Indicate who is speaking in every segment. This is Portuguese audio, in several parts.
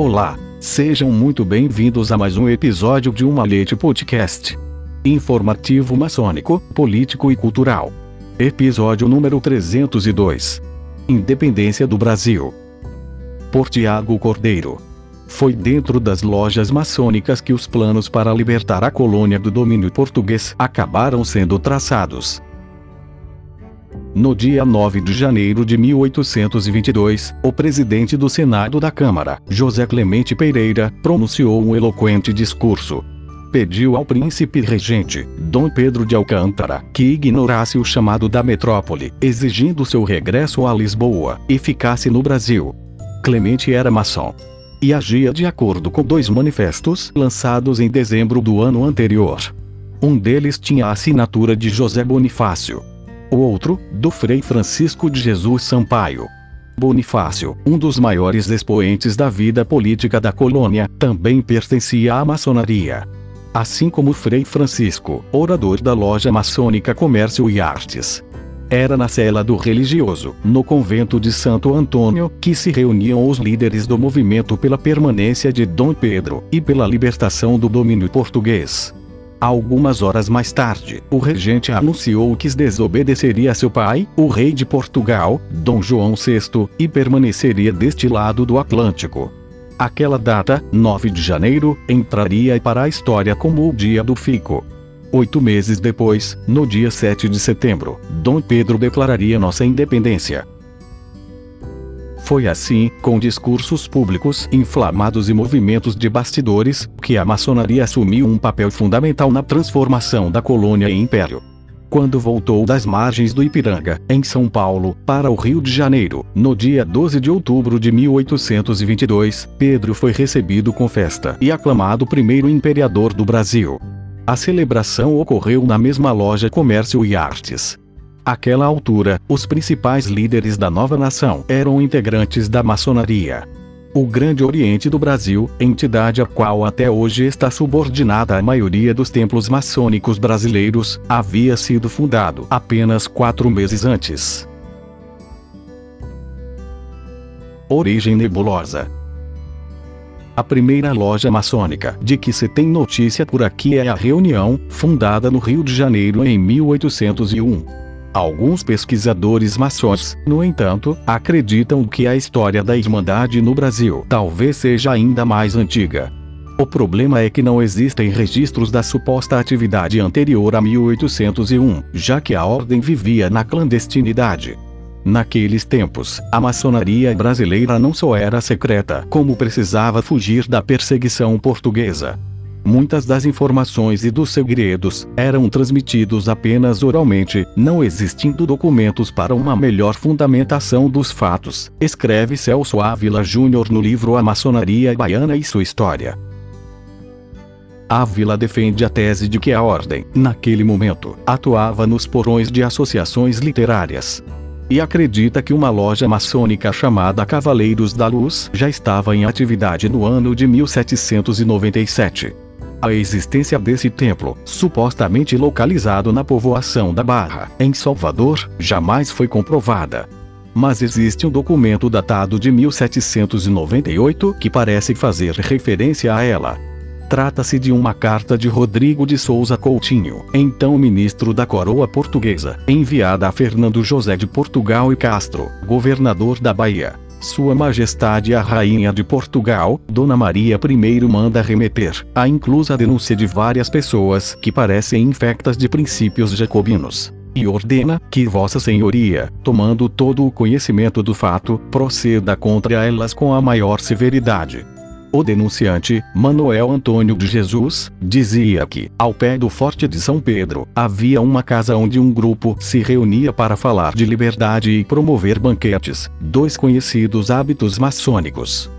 Speaker 1: Olá, sejam muito bem-vindos a mais um episódio de Uma Leite Podcast. Informativo maçônico, político e cultural. Episódio número 302. Independência do Brasil. Por Tiago Cordeiro. Foi dentro das lojas maçônicas que os planos para libertar a colônia do domínio português acabaram sendo traçados. No dia 9 de janeiro de 1822, o presidente do Senado da Câmara, José Clemente Pereira, pronunciou um eloquente discurso. Pediu ao príncipe regente, Dom Pedro de Alcântara, que ignorasse o chamado da metrópole, exigindo seu regresso a Lisboa, e ficasse no Brasil. Clemente era maçom. E agia de acordo com dois manifestos lançados em dezembro do ano anterior. Um deles tinha a assinatura de José Bonifácio, o outro, do Frei Francisco de Jesus Sampaio. Bonifácio, um dos maiores expoentes da vida política da colônia, também pertencia à maçonaria. Assim como Frei Francisco, orador da loja maçônica Comércio e Artes. Era na cela do religioso, no convento de Santo Antônio, que se reuniam os líderes do movimento pela permanência de Dom Pedro e pela libertação do domínio português. Algumas horas mais tarde, o regente anunciou que desobedeceria a seu pai, o rei de Portugal, Dom João VI, e permaneceria deste lado do Atlântico. Aquela data, 9 de janeiro, entraria para a história como o Dia do Fico. Oito meses depois, no dia 7 de setembro, Dom Pedro declararia nossa independência. Foi assim, com discursos públicos inflamados e movimentos de bastidores, que a maçonaria assumiu um papel fundamental na transformação da colônia em império. Quando voltou das margens do Ipiranga, em São Paulo, para o Rio de Janeiro, no dia 12 de outubro de 1822, Pedro foi recebido com festa e aclamado primeiro imperador do Brasil. A celebração ocorreu na mesma loja Comércio e Artes. Aquela altura, os principais líderes da nova nação eram integrantes da maçonaria. O Grande Oriente do Brasil, entidade a qual até hoje está subordinada à maioria dos templos maçônicos brasileiros, havia sido fundado apenas quatro meses antes. Origem nebulosa. A primeira loja maçônica de que se tem notícia por aqui é a Reunião, fundada no Rio de Janeiro em 1801. Alguns pesquisadores maçons, no entanto, acreditam que a história da Irmandade no Brasil talvez seja ainda mais antiga. O problema é que não existem registros da suposta atividade anterior a 1801, já que a ordem vivia na clandestinidade. Naqueles tempos, a maçonaria brasileira não só era secreta, como precisava fugir da perseguição portuguesa. Muitas das informações e dos segredos eram transmitidos apenas oralmente, não existindo documentos para uma melhor fundamentação dos fatos, escreve Celso Ávila Júnior no livro A Maçonaria Baiana e Sua História. Ávila defende a tese de que a ordem, naquele momento, atuava nos porões de associações literárias, e acredita que uma loja maçônica chamada Cavaleiros da Luz já estava em atividade no ano de 1797. A existência desse templo, supostamente localizado na povoação da Barra, em Salvador, jamais foi comprovada. Mas existe um documento datado de 1798 que parece fazer referência a ela. Trata-se de uma carta de Rodrigo de Souza Coutinho, então ministro da coroa portuguesa, enviada a Fernando José de Portugal e Castro, governador da Bahia. Sua Majestade a Rainha de Portugal, Dona Maria I manda remeter a inclusa denúncia de várias pessoas que parecem infectas de princípios jacobinos. E ordena que Vossa Senhoria, tomando todo o conhecimento do fato, proceda contra elas com a maior severidade. O denunciante, Manuel Antônio de Jesus, dizia que, ao pé do Forte de São Pedro, havia uma casa onde um grupo se reunia para falar de liberdade e promover banquetes, dois conhecidos hábitos maçônicos.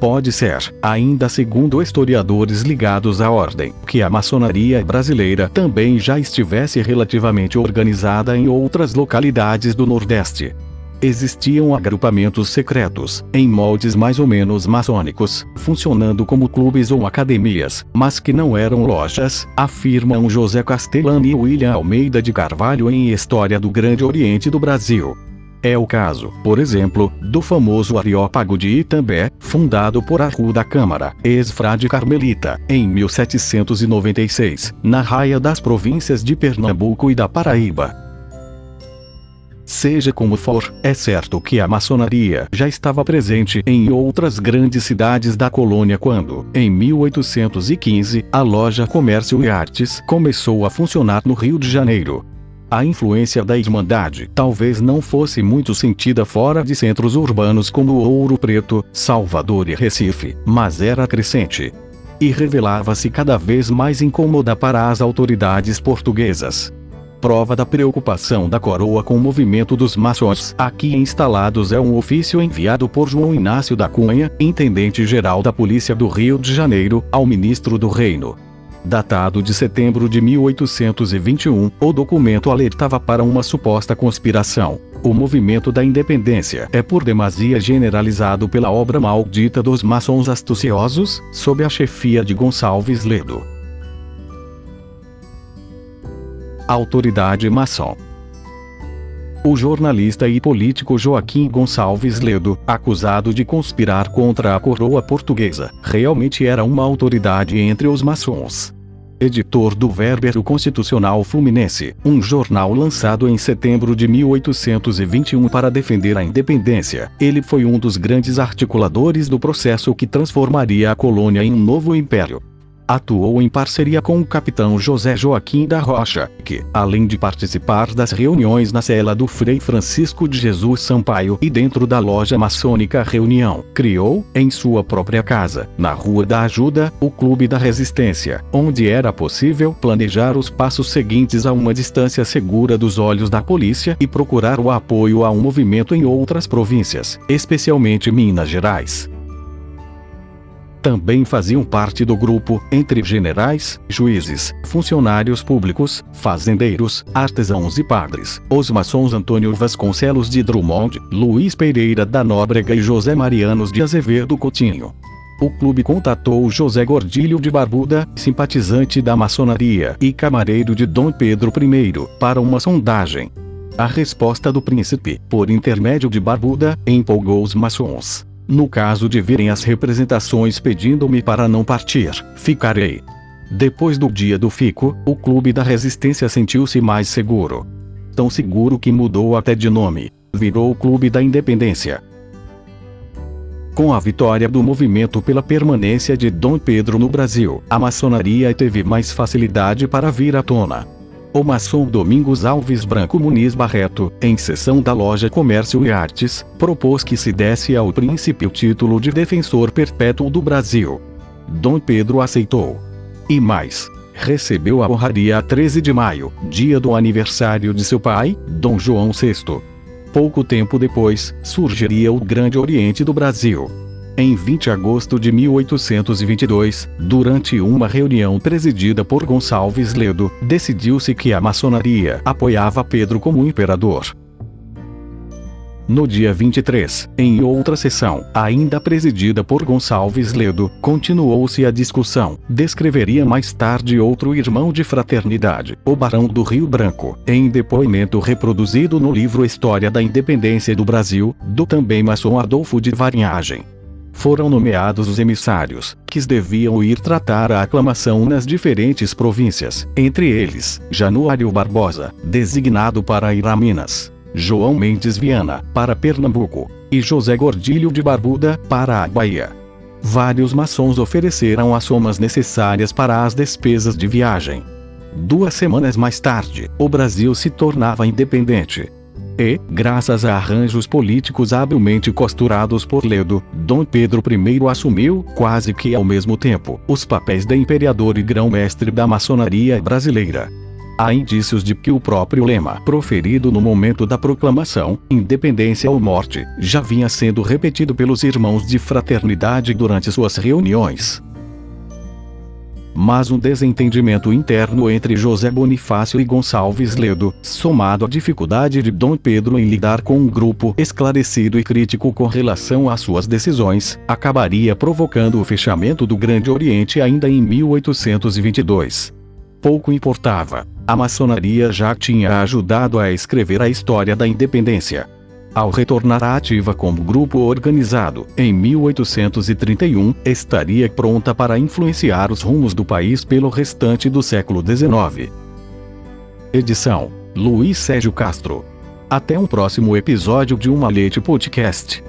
Speaker 1: Pode ser, ainda segundo historiadores ligados à ordem, que a maçonaria brasileira também já estivesse relativamente organizada em outras localidades do Nordeste, existiam agrupamentos secretos, em moldes mais ou menos maçônicos, funcionando como clubes ou academias, mas que não eram lojas, afirmam José Castellani e William Almeida de Carvalho em História do Grande Oriente do Brasil. É o caso, por exemplo, do famoso Areópago de Itambé, fundado por Arru da Câmara, ex-frade carmelita, em 1796, na raia das províncias de Pernambuco e da Paraíba. Seja como for, é certo que a maçonaria já estava presente em outras grandes cidades da colônia quando, em 1815, a loja Comércio e Artes começou a funcionar no Rio de Janeiro, a influência da Irmandade talvez não fosse muito sentida fora de centros urbanos como Ouro Preto, Salvador e Recife, mas era crescente. E revelava-se cada vez mais incômoda para as autoridades portuguesas. Prova da preocupação da coroa com o movimento dos maçons aqui instalados é um ofício enviado por João Inácio da Cunha, intendente-geral da Polícia do Rio de Janeiro, ao ministro do Reino datado de setembro de 1821, o documento alertava para uma suposta conspiração. O movimento da independência é por demasia generalizado pela obra maldita dos maçons astuciosos, sob a chefia de Gonçalves Ledo. Autoridade maçom o jornalista e político Joaquim Gonçalves Ledo, acusado de conspirar contra a coroa portuguesa, realmente era uma autoridade entre os maçons. Editor do Verbero Constitucional Fluminense, um jornal lançado em setembro de 1821 para defender a independência, ele foi um dos grandes articuladores do processo que transformaria a colônia em um novo império. Atuou em parceria com o capitão José Joaquim da Rocha, que, além de participar das reuniões na cela do Frei Francisco de Jesus Sampaio e dentro da loja maçônica Reunião, criou, em sua própria casa, na Rua da Ajuda, o Clube da Resistência, onde era possível planejar os passos seguintes a uma distância segura dos olhos da polícia e procurar o apoio a um movimento em outras províncias, especialmente Minas Gerais também faziam parte do grupo, entre generais, juízes, funcionários públicos, fazendeiros, artesãos e padres, os maçons Antônio Vasconcelos de Drummond, Luiz Pereira da Nóbrega e José Marianos de Azevedo Coutinho. O clube contatou José Gordilho de Barbuda, simpatizante da maçonaria e camareiro de Dom Pedro I, para uma sondagem. A resposta do príncipe, por intermédio de Barbuda, empolgou os maçons. No caso de virem as representações pedindo-me para não partir, ficarei. Depois do dia do fico, o Clube da Resistência sentiu-se mais seguro. Tão seguro que mudou até de nome. Virou o Clube da Independência. Com a vitória do movimento pela permanência de Dom Pedro no Brasil, a maçonaria teve mais facilidade para vir à tona o maçom Domingos Alves Branco Muniz Barreto, em sessão da loja Comércio e Artes, propôs que se desse ao príncipe o título de defensor perpétuo do Brasil. Dom Pedro aceitou. E mais, recebeu a honraria a 13 de maio, dia do aniversário de seu pai, Dom João VI. Pouco tempo depois, surgiria o Grande Oriente do Brasil. Em 20 de agosto de 1822, durante uma reunião presidida por Gonçalves Ledo, decidiu-se que a maçonaria apoiava Pedro como imperador. No dia 23, em outra sessão, ainda presidida por Gonçalves Ledo, continuou-se a discussão. Descreveria mais tarde outro irmão de fraternidade, o Barão do Rio Branco, em depoimento reproduzido no livro História da Independência do Brasil, do também maçom Adolfo de Varinhagem foram nomeados os emissários, que deviam ir tratar a aclamação nas diferentes províncias, entre eles, Januário Barbosa, designado para ir a Minas, João Mendes Viana, para Pernambuco, e José Gordilho de Barbuda, para a Bahia. Vários maçons ofereceram as somas necessárias para as despesas de viagem. Duas semanas mais tarde, o Brasil se tornava independente, e, graças a arranjos políticos habilmente costurados por Ledo, Dom Pedro I assumiu, quase que ao mesmo tempo, os papéis de imperador e grão-mestre da maçonaria brasileira. Há indícios de que o próprio lema, proferido no momento da proclamação, independência ou morte, já vinha sendo repetido pelos irmãos de fraternidade durante suas reuniões mas um desentendimento interno entre José Bonifácio e Gonçalves Ledo, somado à dificuldade de Dom Pedro em lidar com um grupo esclarecido e crítico com relação às suas decisões, acabaria provocando o fechamento do Grande Oriente ainda em 1822. Pouco importava. A maçonaria já tinha ajudado a escrever a história da independência. Ao retornar à ativa como grupo organizado, em 1831, estaria pronta para influenciar os rumos do país pelo restante do século XIX. Edição: Luiz Sérgio Castro. Até um próximo episódio de Uma Leite Podcast.